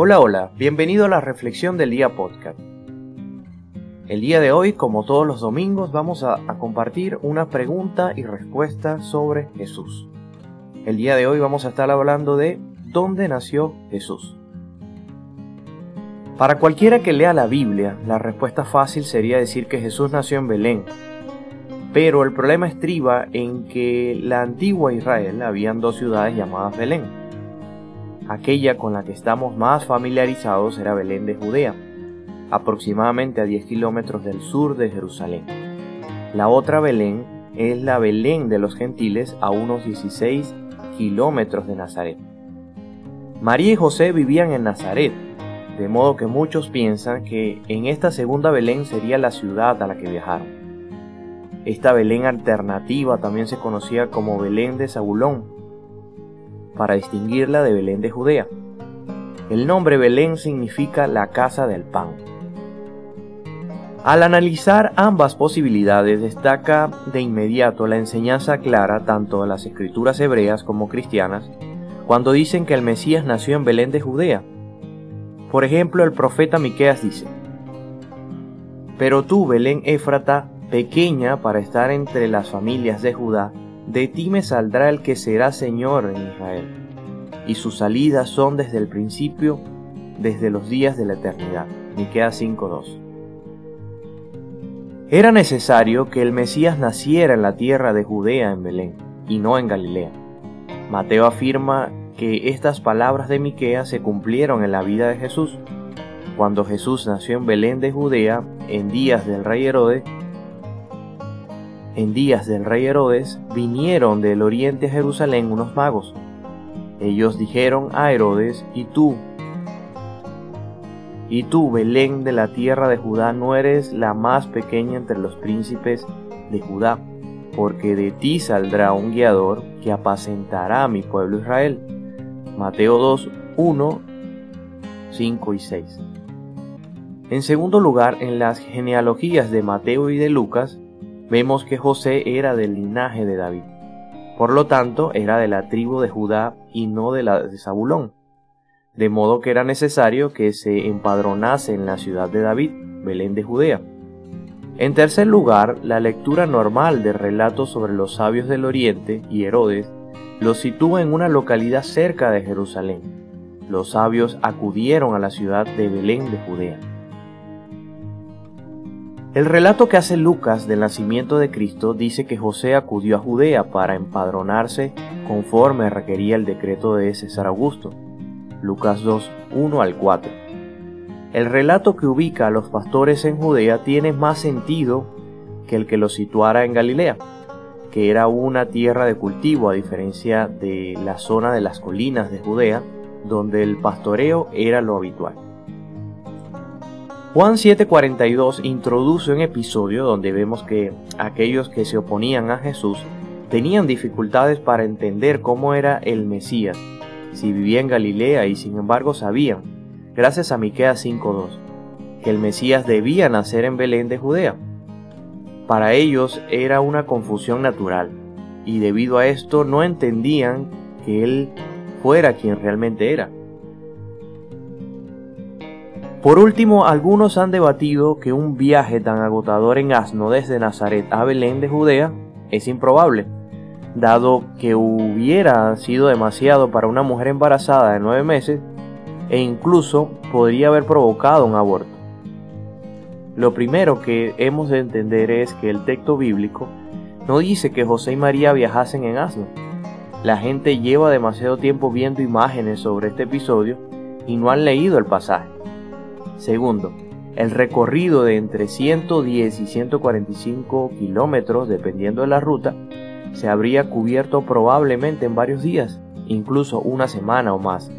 Hola, hola, bienvenido a la Reflexión del Día Podcast. El día de hoy, como todos los domingos, vamos a, compartir una pregunta y respuesta sobre Jesús. El día de hoy vamos a estar hablando de ¿dónde nació Jesús? Para cualquiera que lea la Biblia, la respuesta fácil sería decir que Jesús nació en Belén. Pero el problema estriba en que la antigua Israel habían dos ciudades llamadas Belén. Aquella con la que estamos más familiarizados era Belén de Judea, aproximadamente a 10 kilómetros del sur de Jerusalén. La otra Belén es la Belén de los gentiles a unos 16 kilómetros de Nazaret. María y José vivían en Nazaret, de modo que muchos piensan que en esta segunda Belén sería la ciudad a la que viajaron. Esta Belén alternativa también se conocía como Belén de Zabulón, para distinguirla de Belén de Judea. El nombre Belén significa la casa del pan. Al analizar ambas posibilidades destaca de inmediato la enseñanza clara tanto de las escrituras hebreas como cristianas cuando dicen que el Mesías nació en Belén de Judea. Por ejemplo, el profeta Miqueas dice: Pero tú, Belén Éfrata, pequeña para estar entre las familias de Judá, de ti me saldrá el que será Señor en Israel, y sus salidas son desde el principio, desde los días de la eternidad. Miqueas 5:2. Era necesario que el Mesías naciera en la tierra de Judea en Belén, y no en Galilea. Mateo afirma que estas palabras de Miqueas se cumplieron en la vida de Jesús. Cuando Jesús nació en Belén de Judea, en días del rey Herodes, en días del rey Herodes, vinieron del oriente a Jerusalén unos magos. Ellos dijeron a Herodes, ¿y tú, y tú, Belén de la tierra de Judá, no eres la más pequeña entre los príncipes de Judá, porque de ti saldrá un guiador que apacentará a mi pueblo Israel. Mateo 2, 1, 5 y 6. En segundo lugar, en las genealogías de Mateo y de Lucas, vemos que José era del linaje de David. Por lo tanto, era de la tribu de Judá y no de la de Zabulón de modo que era necesario que se empadronase en la ciudad de David, Belén de Judea. En tercer lugar, la lectura normal de relatos sobre los sabios del Oriente y Herodes los sitúa en una localidad cerca de Jerusalén. Los sabios acudieron a la ciudad de Belén de Judea. El relato que hace Lucas del nacimiento de Cristo dice que José acudió a Judea para empadronarse conforme requería el decreto de César Augusto. Lucas 2, 1 al 4. El relato que ubica a los pastores en Judea tiene más sentido que el que los situara en Galilea, que era una tierra de cultivo a diferencia de la zona de las colinas de Judea, donde el pastoreo era lo habitual. Juan 7:42 introduce un episodio donde vemos que aquellos que se oponían a Jesús tenían dificultades para entender cómo era el Mesías si vivía en Galilea y sin embargo sabían, gracias a Miqueas 5:2, que el Mesías debía nacer en Belén de Judea. Para ellos era una confusión natural, y debido a esto no entendían que él fuera quien realmente era. Por último, algunos han debatido que un viaje tan agotador en asno desde Nazaret a Belén de Judea es improbable dado que hubiera sido demasiado para una mujer embarazada de nueve meses e incluso podría haber provocado un aborto. Lo primero que hemos de entender es que el texto bíblico no dice que José y María viajasen en asno. La gente lleva demasiado tiempo viendo imágenes sobre este episodio y no han leído el pasaje. Segundo, el recorrido de entre 110 y 145 kilómetros, dependiendo de la ruta, se habría cubierto probablemente en varios días, incluso una semana o más,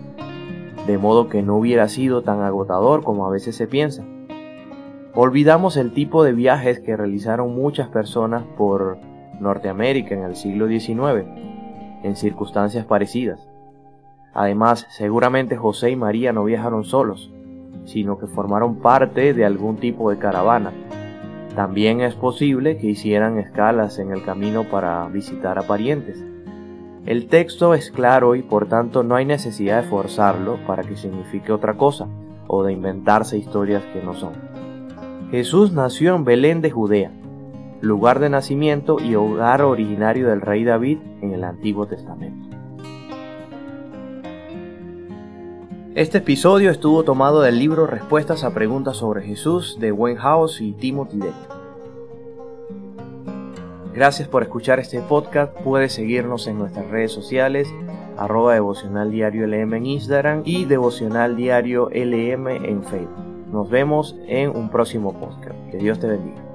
de modo que no hubiera sido tan agotador como a veces se piensa. Olvidamos el tipo de viajes que realizaron muchas personas por Norteamérica en el siglo XIX, en circunstancias parecidas. Además, seguramente José y María no viajaron solos, sino que formaron parte de algún tipo de caravana, también es posible que hicieran escalas en el camino para visitar a parientes. El texto es claro y por tanto no hay necesidad de forzarlo para que signifique otra cosa o de inventarse historias que no son. Jesús nació en Belén de Judea, lugar de nacimiento y hogar originario del rey David en el Antiguo Testamento. Este episodio estuvo tomado del libro Respuestas a Preguntas sobre Jesús de Wayne House y Timothy Day. Gracias por escuchar este podcast. Puedes seguirnos en nuestras redes sociales, arroba devocional en Instagram y devocional diario LM en Facebook. Nos vemos en un próximo podcast. Que Dios te bendiga.